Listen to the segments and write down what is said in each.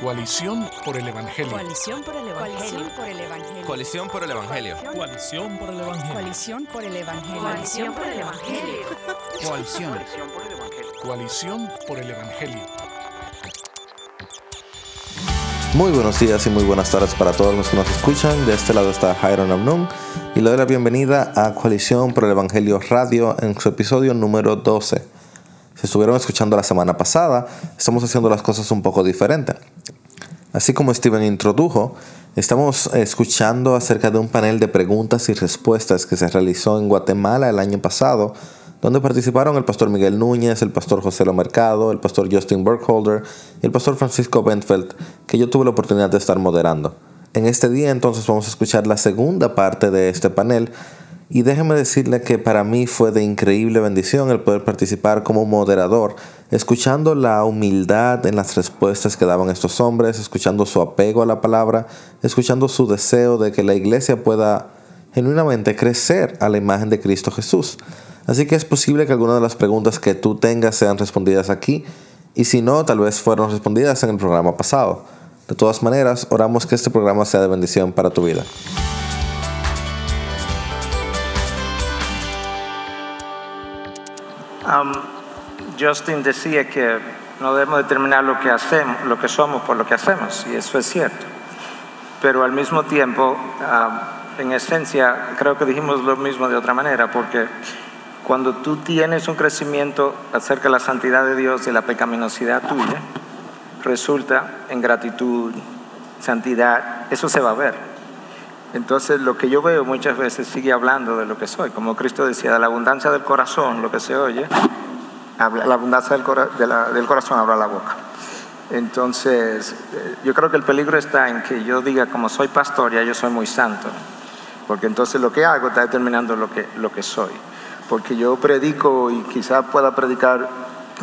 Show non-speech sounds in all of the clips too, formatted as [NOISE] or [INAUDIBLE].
Coalición por el Evangelio. Coalición por el Evangelio. Coalición por el Evangelio. Coalición por el Evangelio. Coalición por el Evangelio. Coalición por el Evangelio. Coalición. Coalición por el Evangelio. Muy buenos días y muy buenas tardes para todos los que nos escuchan. De este lado está Jairon Amnun y le doy la bienvenida a Coalición por el Evangelio Radio en su episodio número 12. Si estuvieron escuchando la semana pasada, estamos haciendo las cosas un poco diferente. Así como Steven introdujo, estamos escuchando acerca de un panel de preguntas y respuestas que se realizó en Guatemala el año pasado, donde participaron el pastor Miguel Núñez, el pastor José Lo Mercado, el pastor Justin Burkholder y el pastor Francisco Bentfeld, que yo tuve la oportunidad de estar moderando. En este día entonces vamos a escuchar la segunda parte de este panel y déjeme decirle que para mí fue de increíble bendición el poder participar como moderador, escuchando la humildad en las respuestas que daban estos hombres, escuchando su apego a la palabra, escuchando su deseo de que la iglesia pueda genuinamente crecer a la imagen de Cristo Jesús. Así que es posible que algunas de las preguntas que tú tengas sean respondidas aquí y si no, tal vez fueron respondidas en el programa pasado. De todas maneras, oramos que este programa sea de bendición para tu vida. Justin decía que no debemos determinar lo que hacemos, lo que somos por lo que hacemos, y eso es cierto. Pero al mismo tiempo, en esencia, creo que dijimos lo mismo de otra manera, porque cuando tú tienes un crecimiento acerca de la santidad de Dios y la pecaminosidad tuya, resulta en gratitud, santidad, eso se va a ver. Entonces lo que yo veo muchas veces sigue hablando de lo que soy, como Cristo decía, de la abundancia del corazón, lo que se oye, habla, la abundancia del, del corazón habla la boca. Entonces eh, yo creo que el peligro está en que yo diga, como soy pastor, ya yo soy muy santo, porque entonces lo que hago está determinando lo que, lo que soy. Porque yo predico y quizás pueda predicar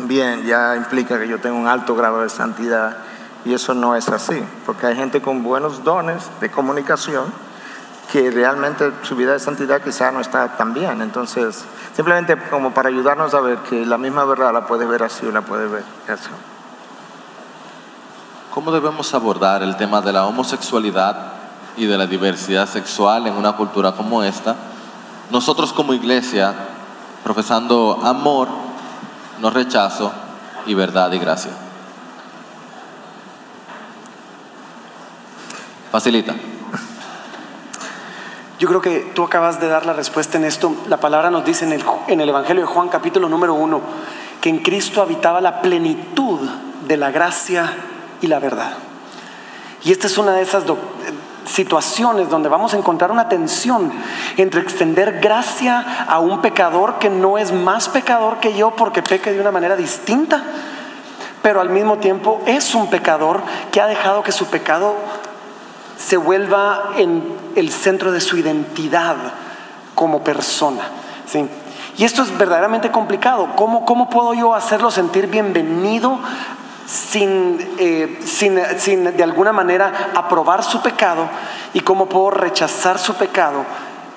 bien, ya implica que yo tengo un alto grado de santidad. Y eso no es así, porque hay gente con buenos dones de comunicación que realmente su vida de santidad quizá no está tan bien. Entonces, simplemente como para ayudarnos a ver que la misma verdad la puede ver así o la puede ver así. ¿Cómo debemos abordar el tema de la homosexualidad y de la diversidad sexual en una cultura como esta? Nosotros como iglesia, profesando amor, no rechazo y verdad y gracia. Facilita. Yo creo que tú acabas de dar la respuesta en esto. La palabra nos dice en el, Evangelio de Juan capítulo número uno que en Cristo habitaba la plenitud de la gracia y la verdad. Y esta es una de esas situaciones donde vamos a encontrar una tensión entre extender gracia a un pecador que no es más pecador que yo porque peque de una manera distinta, pero al mismo tiempo es un pecador que ha dejado que su pecado se vuelva en el centro de su identidad como persona. ¿sí? Y esto es verdaderamente complicado. ¿Cómo, ¿Cómo puedo yo hacerlo sentir bienvenido sin, eh, sin, sin, de alguna manera aprobar su pecado y cómo puedo rechazar su pecado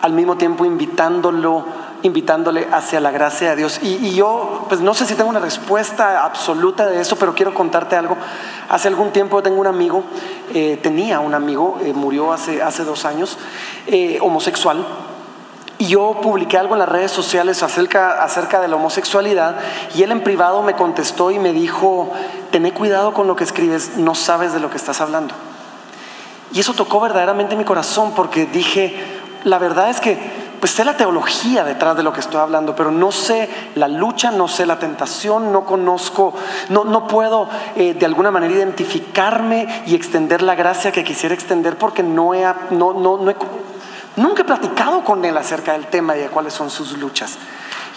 al mismo tiempo invitándolo, invitándole hacia la gracia de Dios. Y, y, yo, pues no sé si tengo una respuesta absoluta de eso, pero quiero contarte algo. Hace algún tiempo tengo un amigo, eh, tenía un amigo, eh, murió hace, hace dos años, eh, homosexual. Y yo publiqué algo en las redes sociales acerca, acerca de la homosexualidad y él en privado me contestó y me dijo, tené cuidado con lo que escribes, no sabes de lo que estás hablando. Y eso tocó verdaderamente mi corazón porque dije, la verdad es que pues sé la teología detrás de lo que estoy hablando, pero no sé la lucha, no sé la tentación, no conozco, no, no puedo eh, de alguna manera identificarme y extender la gracia que quisiera extender porque no he, no, no, no he, nunca he platicado con él acerca del tema y de cuáles son sus luchas.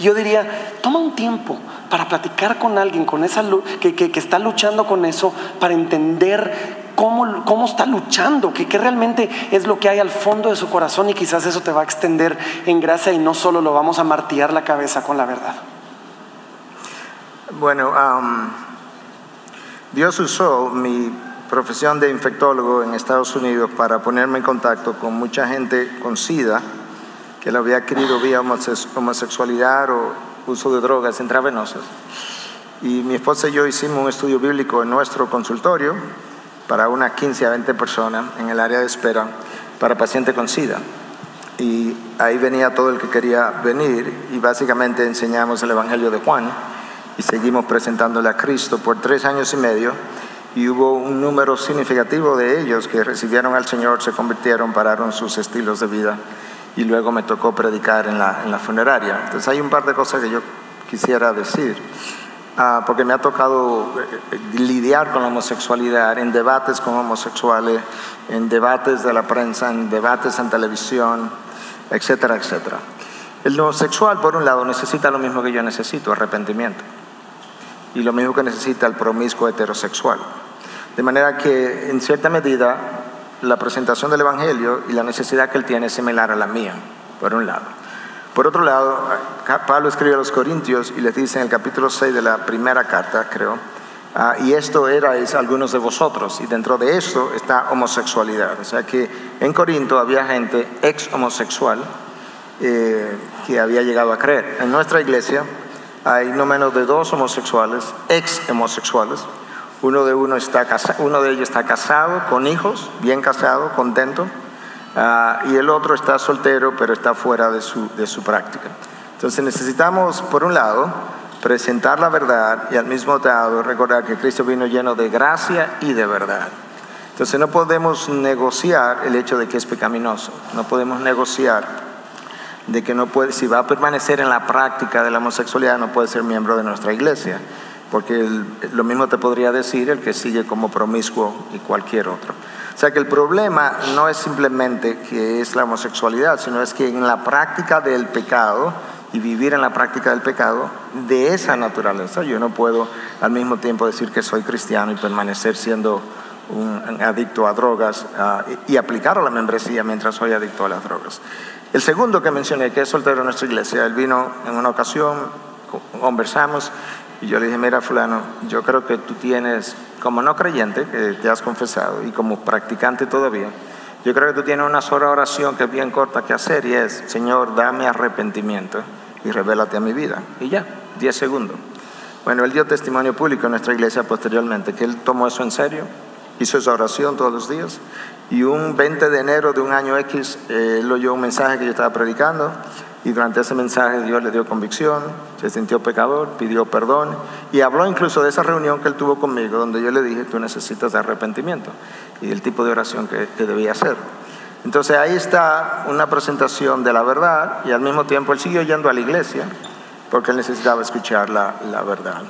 Yo diría, toma un tiempo para platicar con alguien con esa, que, que, que está luchando con eso, para entender cómo, cómo está luchando, que, que, realmente es lo que hay al fondo de su corazón y quizás eso te va a extender en gracia y no solo lo vamos a martillar la cabeza con la verdad. Bueno, um, Dios usó mi profesión de infectólogo en Estados Unidos para ponerme en contacto con mucha gente con SIDA que lo había adquirido vía homosexualidad o uso de drogas intravenosas. Y mi esposa y yo hicimos un estudio bíblico en nuestro consultorio para unas 15 a 20 personas en el área de espera para paciente con SIDA. Y ahí venía todo el que quería venir y básicamente enseñamos el Evangelio de Juan y seguimos presentándole a Cristo por tres años y medio y hubo un número significativo de ellos que recibieron al Señor, se convirtieron, pararon sus estilos de vida y luego me tocó predicar en la, en la funeraria. Entonces hay un par de cosas que yo quisiera decir, ah, porque me ha tocado eh, lidiar con la homosexualidad en debates con homosexuales, en debates de la prensa, en debates en televisión, etcétera, etcétera. El homosexual, por un lado, necesita lo mismo que yo necesito, arrepentimiento, y lo mismo que necesita el promiscuo heterosexual. De manera que, en cierta medida, la presentación del Evangelio y la necesidad que él tiene es similar a la mía, por un lado. Por otro lado, Pablo escribe a los Corintios y les dice en el capítulo 6 de la primera carta, creo, ah, y esto erais algunos de vosotros, y dentro de esto está homosexualidad. O sea que en Corinto había gente ex homosexual eh, que había llegado a creer. En nuestra iglesia hay no menos de dos homosexuales, ex homosexuales, uno de, uno, está uno de ellos está casado, con hijos, bien casado, contento, ah, y el otro está soltero, pero está fuera de su, de su práctica. Entonces necesitamos, por un lado, presentar la verdad y al mismo tiempo recordar que Cristo vino lleno de gracia y de verdad. Entonces no podemos negociar el hecho de que es pecaminoso, no podemos negociar de que no puede, si va a permanecer en la práctica de la homosexualidad, no puede ser miembro de nuestra iglesia porque lo mismo te podría decir el que sigue como promiscuo y cualquier otro. O sea que el problema no es simplemente que es la homosexualidad, sino es que en la práctica del pecado y vivir en la práctica del pecado de esa naturaleza, yo no puedo al mismo tiempo decir que soy cristiano y permanecer siendo un adicto a drogas ah, y aplicar a la membresía mientras soy adicto a las drogas. El segundo que mencioné, que es soltero en nuestra iglesia, él vino en una ocasión, conversamos y yo le dije, mira fulano, yo creo que tú tienes, como no creyente, que te has confesado, y como practicante todavía, yo creo que tú tienes una sola oración que es bien corta que hacer y es, Señor, dame arrepentimiento y revélate a mi vida. Y ya, 10 segundos. Bueno, él dio testimonio público en nuestra iglesia posteriormente, que él tomó eso en serio, hizo esa oración todos los días. Y un 20 de enero de un año X, eh, él oyó un mensaje que yo estaba predicando y durante ese mensaje Dios le dio convicción, se sintió pecador, pidió perdón y habló incluso de esa reunión que él tuvo conmigo, donde yo le dije, tú necesitas arrepentimiento y el tipo de oración que, debía hacer. Entonces ahí está una presentación de la verdad y al mismo tiempo él siguió yendo a la iglesia porque él necesitaba escuchar la, la verdad.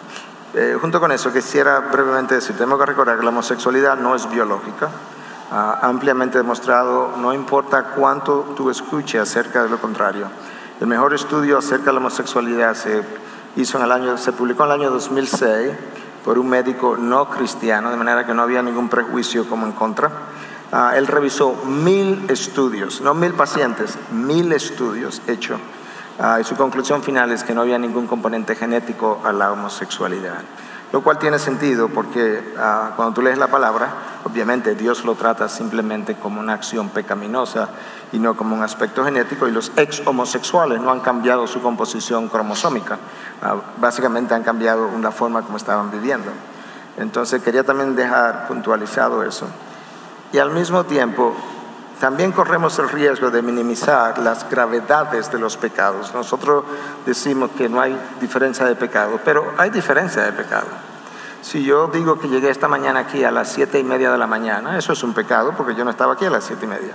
Eh, junto con eso quisiera brevemente decir, tenemos que recordar que la homosexualidad no es biológica, ah, ampliamente demostrado, no importa cuánto tú escuches acerca de lo contrario el mejor estudio acerca de la homosexualidad se hizo en el año, se publicó en el año 2006 por un médico no cristiano, de manera que no había ningún prejuicio como en contra. Ah, él revisó mil estudios, no mil pacientes, mil estudios hechos. Ah, y su conclusión final es que no había ningún componente genético a la homosexualidad. Lo cual tiene sentido porque ah, cuando tú lees la palabra, obviamente Dios lo trata simplemente como una acción pecaminosa y no como un aspecto genético y los ex homosexuales no han cambiado su composición cromosómica, ah, básicamente han cambiado una forma como estaban viviendo. Entonces quería también dejar puntualizado eso. Y al mismo tiempo, también corremos el riesgo de minimizar las gravedades de los pecados. Nosotros decimos que no hay diferencia de pecado, pero hay diferencia de pecado. Si yo digo que llegué esta mañana aquí a las siete y media de la mañana, eso es un pecado porque yo no estaba aquí a las siete y media.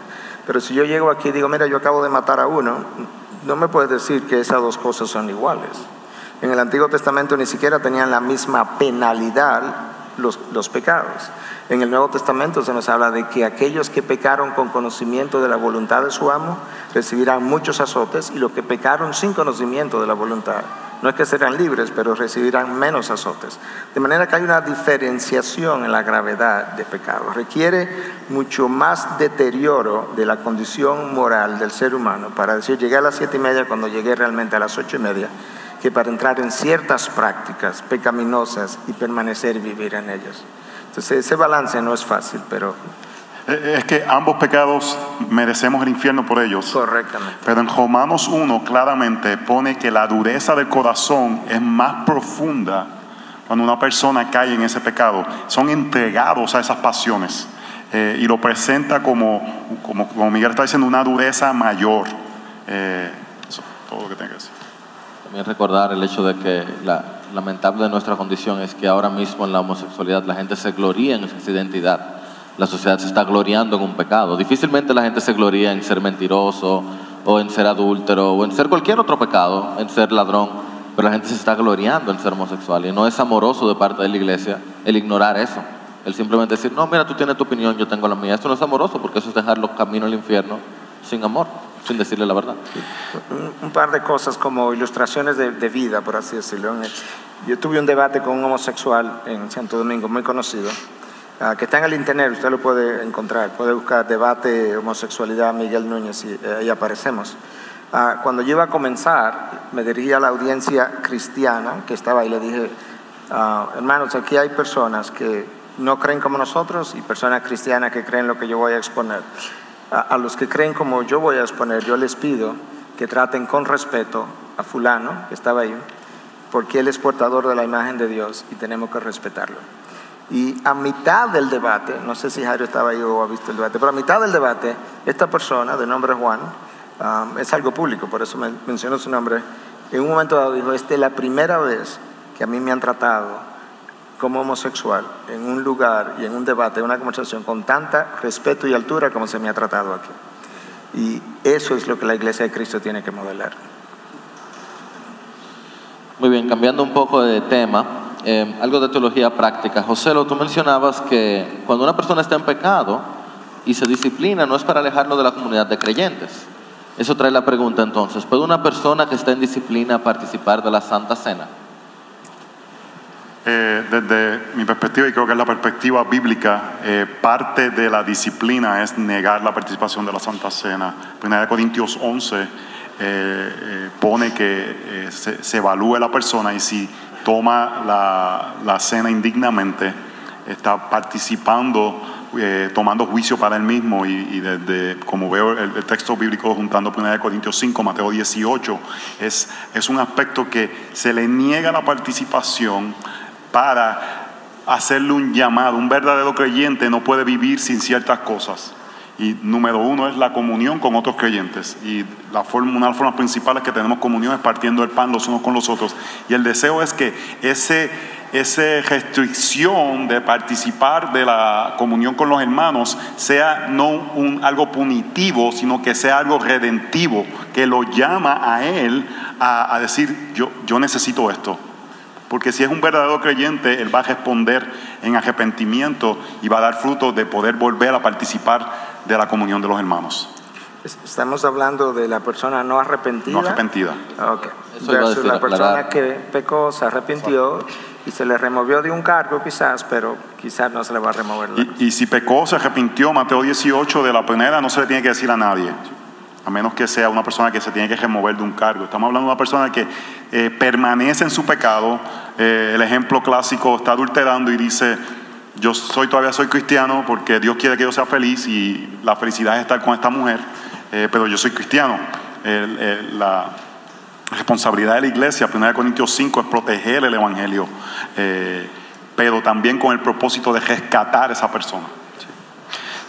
Pero si yo llego aquí y digo, mira, yo acabo de matar a uno, no me puedes decir que esas dos cosas son iguales. En el Antiguo Testamento ni siquiera tenían la misma penalidad los, los pecados. En el Nuevo Testamento se nos habla de que aquellos que pecaron con conocimiento de la voluntad de su amo recibirán muchos azotes y los que pecaron sin conocimiento de la voluntad no es que serán libres, pero recibirán menos azotes. De manera que hay una diferenciación en la gravedad de pecado. Requiere mucho más deterioro de la condición moral del ser humano para decir, llegué a las siete y media cuando llegué realmente a las ocho y media, que para entrar en ciertas prácticas pecaminosas y permanecer y vivir en ellas. Entonces ese balance no es fácil, pero es que ambos pecados merecemos el infierno por ellos. Correctamente. Pero en Romanos 1 claramente pone que la dureza del corazón es más profunda cuando una persona cae en ese pecado, son entregados a esas pasiones eh, y lo presenta como, como, como Miguel está diciendo, una dureza mayor. Eh, eso, todo lo que tenga que decir. También recordar el hecho de que la lamentable de nuestra condición es que ahora mismo en la homosexualidad la gente se gloría en esa identidad. La sociedad se está gloriando en un pecado. Difícilmente la gente se gloria en ser mentiroso o en ser adúltero o en ser cualquier otro pecado, en ser ladrón. Pero la gente se está gloriando en ser homosexual y no es amoroso de parte de la iglesia el ignorar eso. El simplemente decir, no, mira, tú tienes tu opinión, yo tengo la mía. Esto no es amoroso porque eso es dejar los caminos al infierno sin amor, sin decirle la verdad. Un, par de cosas como ilustraciones de, de vida, por así decirlo. Yo tuve un debate con un homosexual en Santo Domingo, muy conocido, ah, que está en el internet, usted lo puede encontrar, puede buscar debate homosexualidad Miguel Núñez y eh, ahí aparecemos. Ah, cuando yo iba a comenzar, me dirigí a la audiencia cristiana que estaba ahí y le dije, ah, hermanos, aquí hay personas que no creen como nosotros y personas cristianas que creen lo que yo voy a exponer. A los que creen como yo voy a exponer, yo les pido que traten con respeto a fulano, que estaba ahí, porque él es portador de la imagen de Dios y tenemos que respetarlo. Y a mitad del debate, no sé si Jairo estaba ahí o ha visto el debate, pero a mitad del debate, esta persona, de nombre Juan, um, es algo público, por eso men menciono su nombre, en un momento dado dijo, esta es la primera vez que a mí me han tratado como homosexual en un lugar y en un debate, en una conversación con tanta respeto y altura como se me ha tratado aquí. Y eso es lo que la iglesia de Cristo tiene que modelar. Muy bien, cambiando un poco de tema, eh, algo de teología práctica. José, tú mencionabas que cuando una persona está en pecado y se disciplina, no es para alejarlo de la comunidad de creyentes. Eso trae la pregunta entonces, ¿puede una persona que está en disciplina participar de la Santa Cena? Eh, desde mi perspectiva, y creo que es la perspectiva bíblica, eh, parte de la disciplina es negar la participación de la Santa Cena. Primera de Corintios 11 eh, pone que se, se, evalúe la persona y si toma la, la cena indignamente, está participando, tomando juicio para él mismo y, desde, como veo el, texto bíblico juntando Primera de Corintios 5, Mateo 18, es, es un aspecto que se le niega la participación para hacerle un llamado. Un verdadero creyente no puede vivir sin ciertas cosas. Y número uno es la comunión con otros creyentes. Y la forma, una de las formas principales que tenemos comunión es partiendo el pan los unos con los otros. Y el deseo es que ese, esa restricción de participar de la comunión con los hermanos sea no un, algo punitivo, sino que sea algo redentivo, que lo llama a él a, decir, yo, yo necesito esto. Porque si es un verdadero creyente, él va a responder en arrepentimiento y va a dar fruto de poder volver a participar de la comunión de los hermanos. Estamos hablando de la persona no arrepentida. No arrepentida. Okay. Versus la persona que pecó, se arrepintió y se le removió de un cargo quizás, pero quizás no se le va a remover. Y, y si pecó, se arrepintió, Mateo 18 de la primera, no se le tiene que decir a nadie a menos que sea una persona que se tiene que remover de un cargo. Estamos hablando de una persona que eh, permanece en su pecado. Eh, el ejemplo clásico está adulterando y dice, yo soy todavía soy cristiano porque Dios quiere que yo sea feliz y la felicidad es estar con esta mujer, eh, pero yo soy cristiano. El, el, la responsabilidad de la iglesia, 1 Corintios 5, es proteger el evangelio, pero también con el propósito de rescatar a esa persona.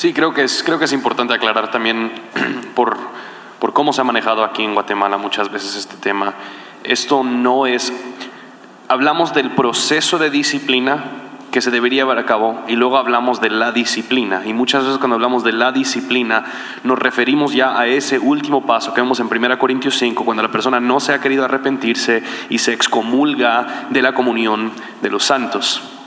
Sí, creo que es, creo que es importante aclarar también [CLEARS THROAT] por, por cómo se ha manejado aquí en Guatemala muchas veces este tema. Esto no es, hablamos del proceso de disciplina que se debería llevar a cabo y luego hablamos de la disciplina. Y muchas veces cuando hablamos de la disciplina nos referimos ya a ese último paso que vemos en 1 Corintios 5, cuando la persona no se ha querido arrepentirse y se excomulga de la comunión de los santos.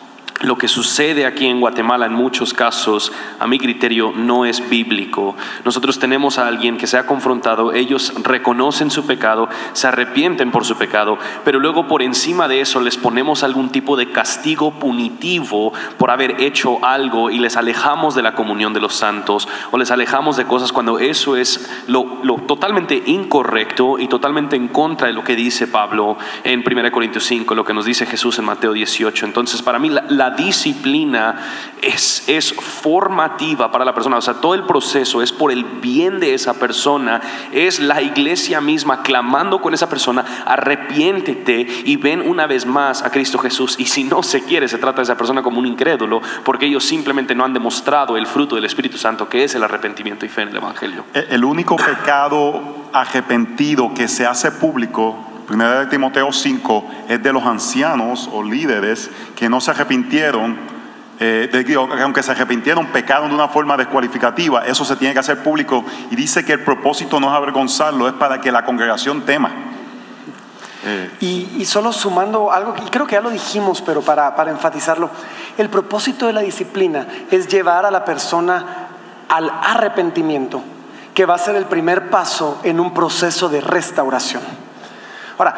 Lo que sucede aquí en Guatemala en muchos casos, a mi criterio, no es bíblico. Nosotros tenemos a alguien que se ha confrontado, ellos reconocen su pecado, se arrepienten por su pecado, pero luego por encima de eso les ponemos algún tipo de castigo punitivo por haber hecho algo y les alejamos de la comunión de los santos o les alejamos de cosas cuando eso es lo, totalmente incorrecto y totalmente en contra de lo que dice Pablo en 1 Corintios 5, lo que nos dice Jesús en Mateo 18. Entonces, para mí la, la disciplina es, es formativa para la persona. O sea, todo el proceso es por el bien de esa persona. Es la iglesia misma clamando con esa persona, arrepiéntete y ven una vez más a Cristo Jesús. Y si no se quiere, se trata de esa persona como un incrédulo, porque ellos simplemente no han demostrado el fruto del Espíritu Santo, que es el arrepentimiento y fe en el Evangelio. El único pecado arrepentido que se hace público, 1 de Timoteo 5, es de los ancianos o líderes que no se arrepintieron, eh, aunque se arrepintieron, pecaron de una forma descualificativa, eso se tiene que hacer público y dice que el propósito no es avergonzarlo, es para que la congregación tema. Eh, Y, solo sumando algo, y creo que ya lo dijimos, pero para enfatizarlo, el propósito de la disciplina es llevar a la persona al arrepentimiento, que va a ser el primer paso en un proceso de restauración. Ahora,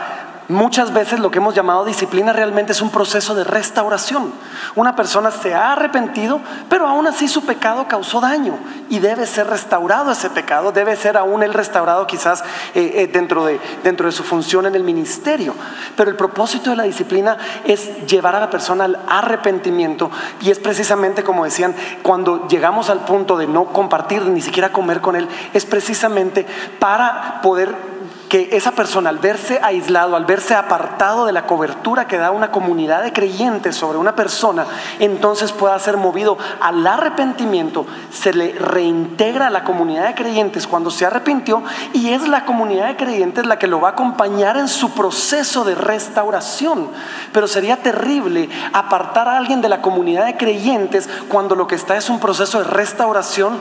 muchas veces lo que hemos llamado disciplina realmente es un proceso de restauración. Una persona se ha arrepentido, pero aún así su pecado causó daño y debe ser restaurado ese pecado, debe ser aún el restaurado quizás eh, eh, dentro, de, dentro de su función en el ministerio. Pero el propósito de la disciplina es llevar a la persona al arrepentimiento y es precisamente como decían, cuando llegamos al punto de no compartir, ni siquiera comer con él, es precisamente para poder que esa persona al verse aislado, al verse apartado de la cobertura que da una comunidad de creyentes sobre una persona, entonces pueda ser movido al arrepentimiento, se le reintegra a la comunidad de creyentes cuando se arrepintió y es la comunidad de creyentes la que lo va a acompañar en su proceso de restauración. Pero sería terrible apartar a alguien de la comunidad de creyentes cuando lo que está es un proceso de restauración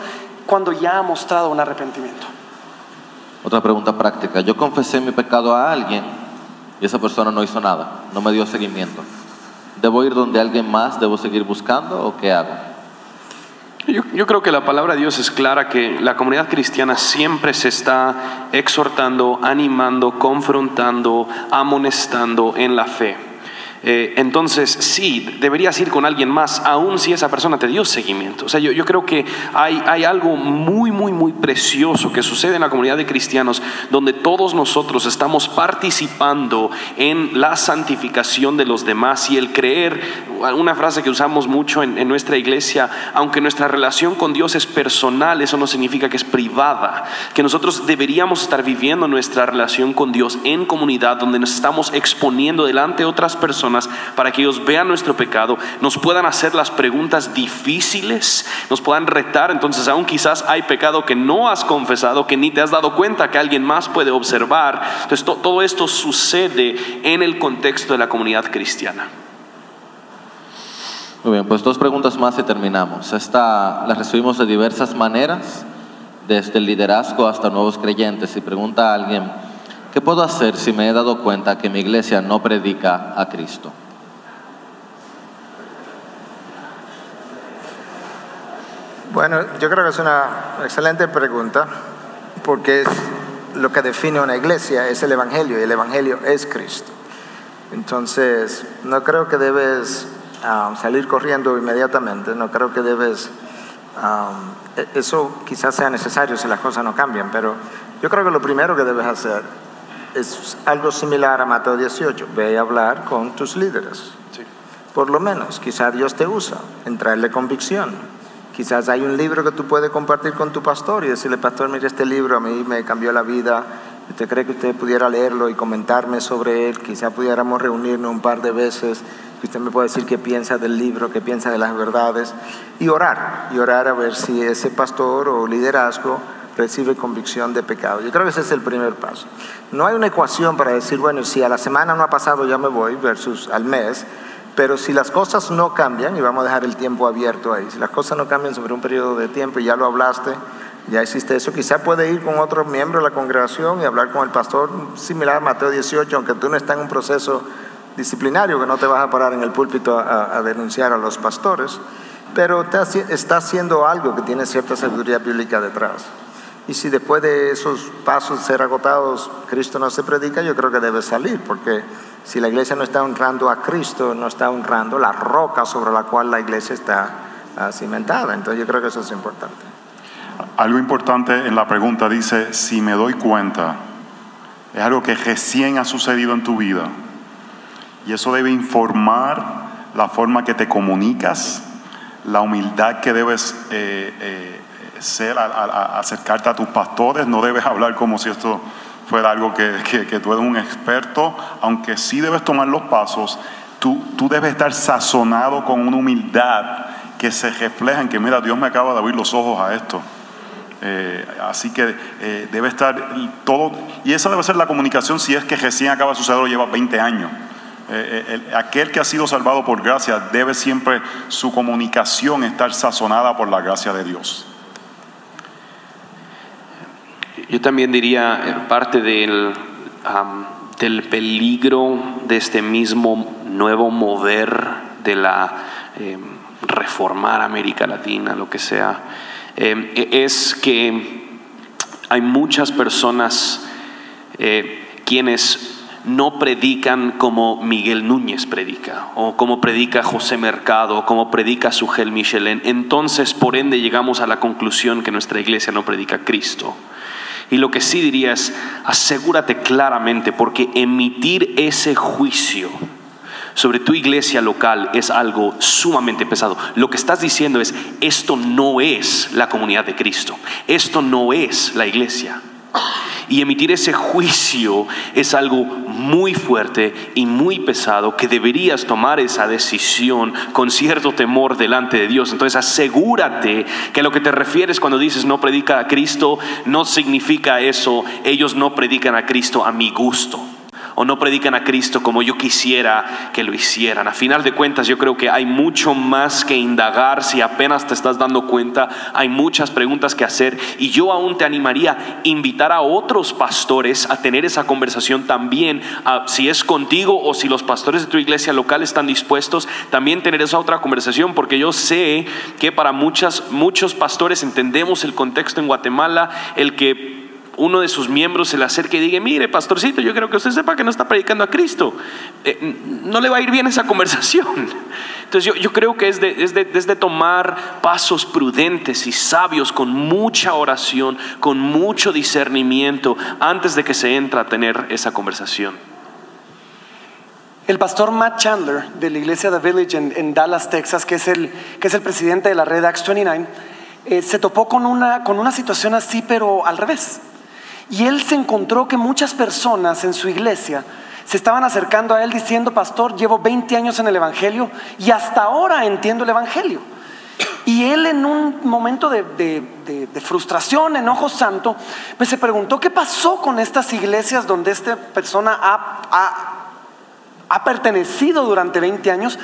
cuando ya ha mostrado un arrepentimiento. Otra pregunta práctica. Yo confesé mi pecado a alguien y esa persona no hizo nada, no me dio seguimiento. ¿Debo ir donde alguien más? ¿Debo seguir buscando o qué hago? Yo, creo que la palabra de Dios es clara, que la comunidad cristiana siempre se está exhortando, animando, confrontando, amonestando en la fe. Eh, entonces, sí, deberías ir con alguien más, aun si esa persona te dio seguimiento. O sea, yo, yo creo que hay, hay algo muy, muy, muy precioso que sucede en la comunidad de cristianos, donde todos nosotros estamos participando en la santificación de los demás y el creer, una frase que usamos mucho en, en nuestra iglesia, aunque nuestra relación con Dios es personal, eso no significa que es privada, que nosotros deberíamos estar viviendo nuestra relación con Dios en comunidad, donde nos estamos exponiendo delante de otras personas para que ellos vean nuestro pecado, nos puedan hacer las preguntas difíciles, nos puedan retar. Entonces, aún quizás hay pecado que no has confesado, que ni te has dado cuenta que alguien más puede observar. Entonces, to- todo esto sucede en el contexto de la comunidad cristiana. Muy bien, pues dos preguntas más y terminamos. Esta la recibimos de diversas maneras, desde el liderazgo hasta nuevos creyentes. Y pregunta a alguien, ¿qué puedo hacer si me he dado cuenta que mi iglesia no predica a Cristo? Bueno, yo creo que es una excelente pregunta porque es lo que define una iglesia, es el Evangelio y el Evangelio es Cristo. Entonces, no creo que debes ah, salir corriendo inmediatamente, no creo que debes, ah, e- eso quizás sea necesario si las cosas no cambian, pero yo creo que lo primero que debes hacer es algo similar a Mateo 18, ve a hablar con tus líderes. Por lo menos, quizás Dios te usa en traerle convicción. Quizás hay un libro que tú puedes compartir con tu pastor y decirle, pastor, mire este libro, a mí me cambió la vida. ¿Usted cree que usted pudiera leerlo y comentarme sobre él? Quizás pudiéramos reunirnos un par de veces y usted me puede decir qué piensa del libro, qué piensa de las verdades y orar. Y orar a ver si ese pastor o liderazgo recibe convicción de pecado. Yo creo que ese es el primer paso. No hay una ecuación para decir, bueno, si a la semana no ha pasado ya me voy versus al mes. Pero si las cosas no cambian, y vamos a dejar el tiempo abierto ahí, si las cosas no cambian sobre un periodo de tiempo, y ya lo hablaste, ya existe eso, quizá puede ir con otro miembro de la congregación y hablar con el pastor, similar a Mateo 18, aunque tú no estás en un proceso disciplinario, que no te vas a parar en el púlpito a, denunciar a los pastores, pero te está haciendo algo que tiene cierta sabiduría bíblica detrás. Y si después de esos pasos ser agotados, Cristo no se predica, yo creo que debe salir, porque si la iglesia no está honrando a Cristo, no está honrando la roca sobre la cual la iglesia está ah, cimentada. Entonces yo creo que eso es importante. Algo importante en la pregunta dice, si me doy cuenta, es algo que recién ha sucedido en tu vida. Y eso debe informar la forma que te comunicas, la humildad que debes eh, eh, ser acercarte a tus pastores. No debes hablar como si esto fuera algo que, que- tú eres un experto, aunque sí debes tomar los pasos. Tú, tú debes estar sazonado con una humildad que se refleja en que, mira, Dios me acaba de abrir los ojos a esto. Eh, así que eh, debe estar todo, y esa debe ser la comunicación si es que recién acaba de suceder o lleva 20 años. Eh, el- aquel que ha sido salvado por gracia debe siempre su comunicación estar sazonada por la gracia de Dios. Yo también diría eh, parte del, del peligro de este mismo nuevo mover de la eh, reformar América Latina, lo que sea, eh, es que hay muchas personas eh, quienes no predican como Miguel Núñez predica, o como predica José Mercado, o como predica Sugel Michelén. Entonces, por ende, llegamos a la conclusión que nuestra iglesia no predica Cristo. Y lo que sí diría es, asegúrate claramente, porque emitir ese juicio sobre tu iglesia local es algo sumamente pesado. Lo que estás diciendo es, esto no es la comunidad de Cristo, esto no es la iglesia. Y emitir ese juicio es algo muy fuerte y muy pesado que deberías tomar esa decisión con cierto temor delante de Dios. Entonces asegúrate que lo que te refieres cuando dices no predica a Cristo no significa eso, ellos no predican a Cristo a mi gusto o no predican a Cristo como yo quisiera que lo hicieran. A final de cuentas, yo creo que hay mucho más que indagar. Si apenas te estás dando cuenta, hay muchas preguntas que hacer. Y yo aún te animaría a invitar a otros pastores a tener esa conversación también, si es contigo o si los pastores de tu iglesia local están dispuestos, también tener esa otra conversación, porque yo sé que para muchas, muchos pastores entendemos el contexto en Guatemala, el que uno de sus miembros se le acerque y diga, mire, pastorcito, yo creo que usted sepa que no está predicando a Cristo. Eh, no le va a ir bien esa [LAUGHS] conversación. Entonces yo, creo que es de, tomar pasos prudentes y sabios con mucha oración, con mucho discernimiento, antes de que se entra a tener esa conversación. El pastor Matt Chandler de la iglesia The Village en, Dallas, Texas, que es, el, que es el presidente de la red Acts 29, eh, se topó con una, con una situación así, pero al revés. Y él se encontró que muchas personas en su iglesia se estaban acercando a él diciendo, pastor, llevo 20 años en el Evangelio y hasta ahora entiendo el Evangelio. Y él en un momento de, frustración, enojo santo, pues se preguntó qué pasó con estas iglesias donde esta persona ha- ha ha pertenecido durante 20 años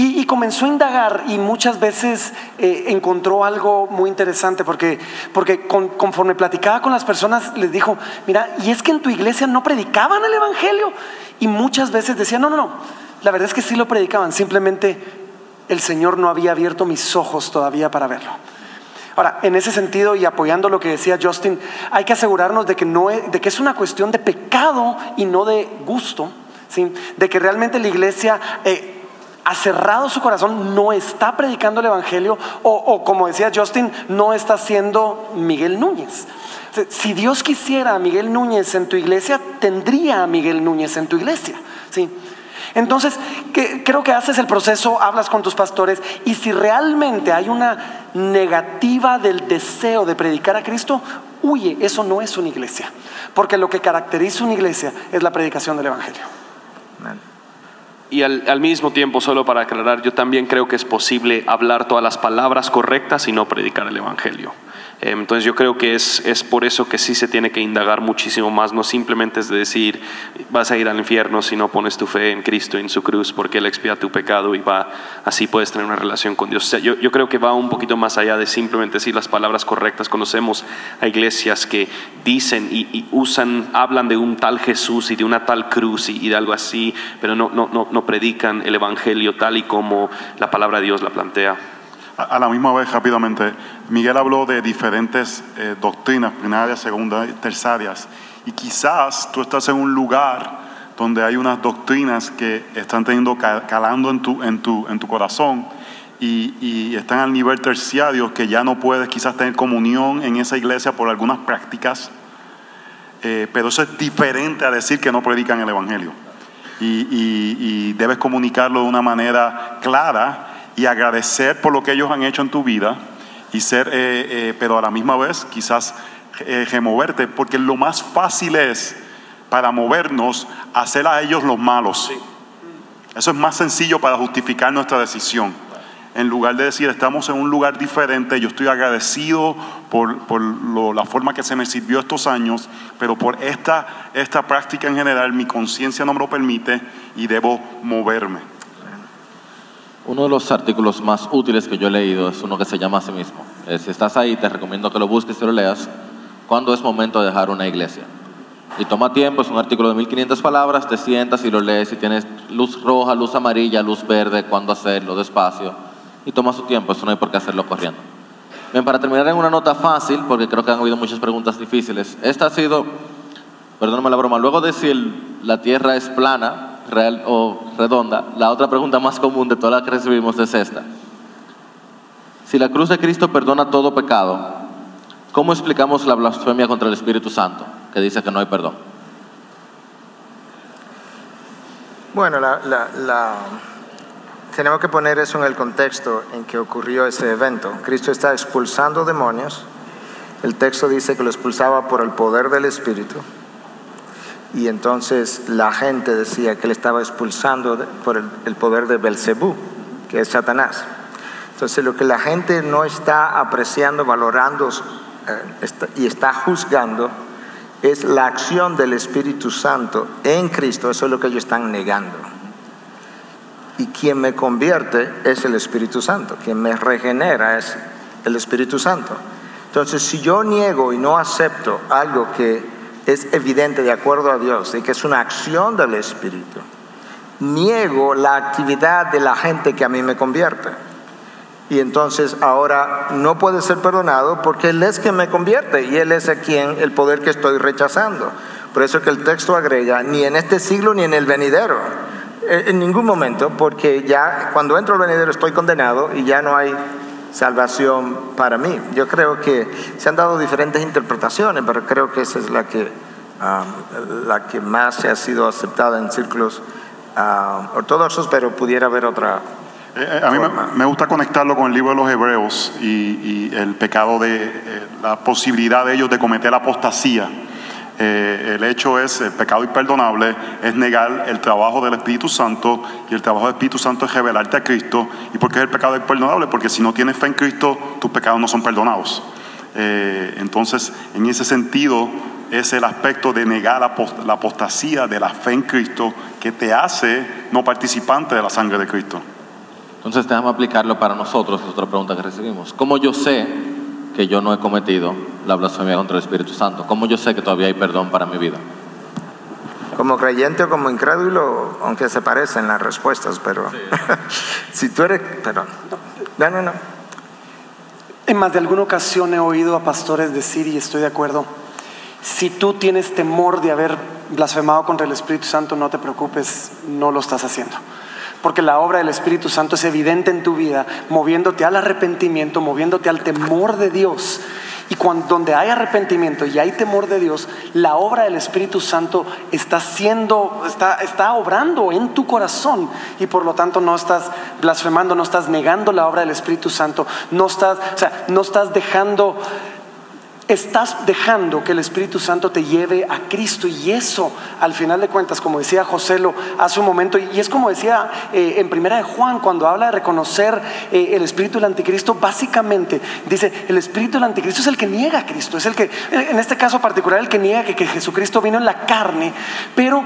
y, comenzó a indagar y muchas veces eh, encontró algo muy interesante porque, porque con- conforme platicaba con las personas les dijo, mira, y es que en tu iglesia no predicaban el Evangelio y muchas veces decían, no, no, no, la verdad es que sí lo predicaban, simplemente el Señor no había abierto mis ojos todavía para verlo. Ahora, en ese sentido y apoyando lo que decía Justin, hay que asegurarnos de que, no es, de que es una cuestión de pecado y no de gusto, ¿sí? de que realmente la iglesia eh, ha cerrado su corazón, no está predicando el Evangelio o, o, como decía Justin, no está siendo Miguel Núñez. Si Dios quisiera a Miguel Núñez en tu iglesia, tendría a Miguel Núñez en tu iglesia. ¿sí? Entonces, creo que haces el proceso, hablas con tus pastores y si realmente hay una negativa del deseo de predicar a Cristo, huye, eso no es una iglesia. Porque lo que caracteriza una iglesia es la predicación del Evangelio. Y al, mismo tiempo, solo para aclarar, yo también creo que es posible hablar todas las palabras correctas y no predicar el Evangelio. Eh, Entonces yo creo que es, es por eso que sí se tiene que indagar muchísimo más, no simplemente es de decir vas a ir al infierno si no pones tu fe en Cristo, en su cruz, porque Él expía tu pecado y va, así puedes tener una relación con Dios. Yo, yo creo que va un poquito más allá de simplemente decir las palabras correctas. Conocemos a iglesias que dicen y, y usan, hablan de un tal Jesús y de una tal cruz y, y de algo así, pero no, no, no, no predican el Evangelio tal y como la palabra de Dios la plantea. A, la misma vez, rápidamente, Miguel habló de diferentes eh, doctrinas, primarias, segundas, terciarias, y quizás tú estás en un lugar donde hay unas doctrinas que están teniendo ca- calando en tu, en tu, en tu corazón y, están al nivel terciario que ya no puedes quizás tener comunión en esa iglesia por algunas prácticas, eh, pero eso es diferente a decir que no predican el Evangelio. y debes comunicarlo de una manera clara y agradecer por lo que ellos han hecho en tu vida y ser, eh, eh, pero a la misma vez quizás eh, removerte, porque lo más fácil es para movernos hacer a ellos los malos. Eso es más sencillo para justificar nuestra decisión. En lugar de decir, estamos en un lugar diferente, yo estoy agradecido por, por lo- la forma que se me sirvió estos años, pero por esta, esta práctica en general mi conciencia no me lo permite y debo moverme. Uno de los artículos más útiles que yo he leído es uno que se llama a sí mismo. Eh, si estás ahí, te recomiendo que lo busques y lo leas. ¿Cuándo es momento de dejar una iglesia? Y toma tiempo, es un artículo de 1500 palabras, te sientas y lo lees y tienes luz roja, luz amarilla, luz verde, cuándo hacerlo, despacio. Y toma su tiempo, eso no hay por qué hacerlo corriendo. Bien, para terminar en una nota fácil, porque creo que han habido muchas preguntas difíciles. Esta ha sido, perdóname la broma, luego de la tierra es plana, real o redonda, la otra pregunta más común de todas las que recibimos es esta. Si la cruz de Cristo perdona todo pecado, ¿cómo explicamos la blasfemia contra el Espíritu Santo, que dice que no hay perdón? Bueno, tenemos que poner eso en el contexto en que ocurrió ese evento. Cristo está expulsando demonios. El texto dice que lo expulsaba por el poder del Espíritu. Y entonces la gente decía que él estaba expulsando por el, poder de Belcebú, que es Satanás. Entonces lo que la gente no está apreciando, valorando eh, y está juzgando es la acción del Espíritu Santo en Cristo. Eso es lo que ellos están negando. Y quien me convierte es el Espíritu Santo. Quien me regenera es el Espíritu Santo. Entonces, si yo niego y no acepto algo que es evidente de acuerdo a Dios y que es una acción del Espíritu, niego la actividad de la gente que a mí me convierte. Y entonces ahora no puede ser perdonado porque Él es quien me convierte y Él es a quien el poder que estoy rechazando. Por eso que el texto agrega, ni en este siglo ni en el venidero, Eh, en ningún momento, porque ya cuando entro al venidero estoy condenado y ya no hay salvación para mí. Yo creo que se han dado diferentes interpretaciones, pero creo que esa es la que, ah, la que más se ha sido aceptada en círculos ah, ortodoxos, pero pudiera haber otra Eh, eh, a mí me, me gusta conectarlo con el libro de los Hebreos y, y el pecado de eh, la posibilidad de ellos de cometer apostasía. Eh, el hecho es, el pecado imperdonable es negar el trabajo del Espíritu Santo y el trabajo del Espíritu Santo es revelarte a Cristo. ¿Y por qué es el pecado imperdonable? Porque si no tienes fe en Cristo, tus pecados no son perdonados. Eh, entonces, en ese sentido, es el aspecto de negar la apostasía de la fe en Cristo que te hace no participante de la sangre de Cristo. Entonces déjame aplicarlo para nosotros, es otra pregunta que recibimos. ¿Cómo yo sé que yo no he cometido la blasfemia contra el Espíritu Santo? ¿Cómo yo sé que todavía hay perdón para mi vida? Como creyente o como incrédulo, aunque se parecen las respuestas, pero [LAUGHS] si tú eres, perdón, no, no, no. En más de alguna ocasión he oído a pastores decir, y estoy de acuerdo, si tú tienes temor de haber blasfemado contra el Espíritu Santo, no te preocupes, no lo estás haciendo. Porque la obra del Espíritu Santo es evidente en tu vida, moviéndote al arrepentimiento, moviéndote al temor de Dios. Y cuando, donde hay arrepentimiento y hay temor de Dios, la obra del Espíritu Santo está siendo, está, está obrando en tu corazón y por lo tanto no estás blasfemando, no estás negando la obra del Espíritu Santo, no estás, o sea, no estás dejando estás dejando que el Espíritu Santo te lleve a Cristo y eso, al final de cuentas, como decía José lo hace un momento, y es como decía eh, en primera de Juan, cuando habla de reconocer eh, el Espíritu del Anticristo, básicamente dice, el Espíritu del Anticristo es el que niega a Cristo, es el que, en este caso particular, el que niega que, que Jesucristo vino en la carne, pero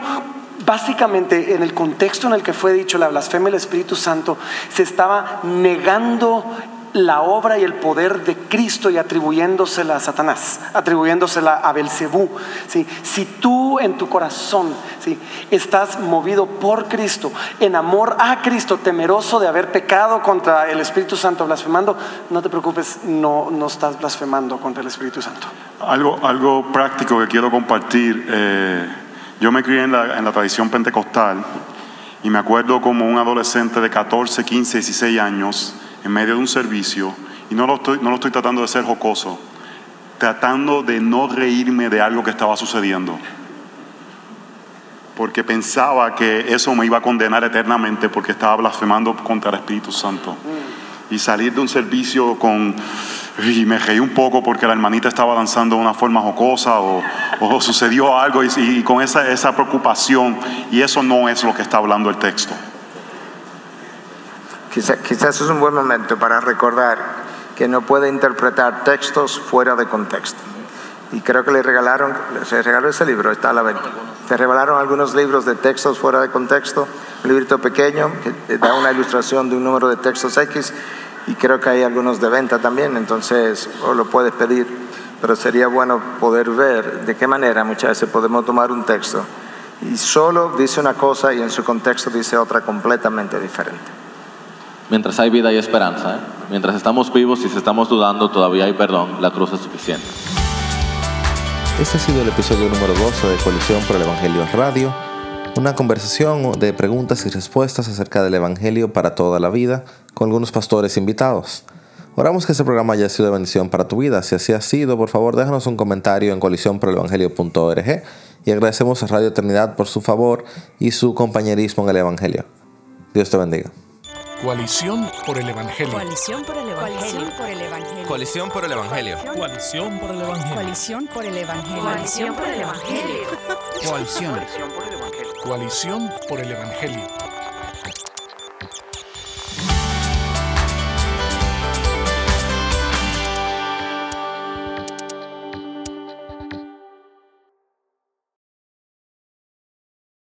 básicamente en el contexto en el que fue dicho la blasfemia del Espíritu Santo, se estaba negando la obra y el poder de Cristo y atribuyéndosela a Satanás, atribuyéndosela a Belcebú. ¿sí? Si tú en tu corazón ¿sí? estás movido por Cristo, en amor a Cristo, temeroso de haber pecado contra el Espíritu Santo, blasfemando, no te preocupes, no, no estás blasfemando contra el Espíritu Santo. Algo, algo práctico que quiero compartir. eh, yo me crié en la, en la tradición pentecostal y me acuerdo como un adolescente de 14, 15, 16 años en medio de un servicio, y no lo estoy, no lo estoy tratando de ser jocoso, tratando de no reírme de algo que estaba sucediendo. porque pensaba que eso me iba a condenar eternamente porque estaba blasfemando contra el Espíritu Santo. Y salir de un servicio con... Y me reí un poco porque la hermanita estaba danzando una forma jocosa o, o sucedió algo y, y con esa, esa preocupación. Y eso no es lo que está hablando el texto. Quizá- quizás es un buen momento para recordar que no puede interpretar textos fuera de contexto. Y creo que le regalaron, se regaló ese libro, está a la venta. Se regalaron algunos libros de textos fuera de contexto, un librito pequeño que da una ilustración de un número de textos X y creo que hay algunos de venta también, entonces o lo puedes pedir, pero sería bueno poder ver de qué manera muchas veces podemos tomar un texto y solo dice una cosa y en su contexto dice otra completamente diferente. Mientras hay vida y esperanza, ¿eh? mientras estamos vivos y si estamos dudando, todavía hay perdón, la cruz es suficiente. Este ha sido el episodio número 12 de Colisión por el Evangelio Radio, una conversación de preguntas y respuestas acerca del Evangelio para toda la vida con algunos pastores invitados. Oramos que este programa haya sido de bendición para tu vida. Si así ha sido, por favor déjanos un comentario en colisionporelevangelio.org y agradecemos a Radio Eternidad por su favor y su compañerismo en el Evangelio. Dios te bendiga. Coalición por el Evangelio. Coalición por el Evangelio. por el Evangelio. Coalición por el Evangelio. Coalición por el Evangelio. Coalición por el Evangelio. Coalición por el Evangelio. Coalición. Coalición por el Evangelio.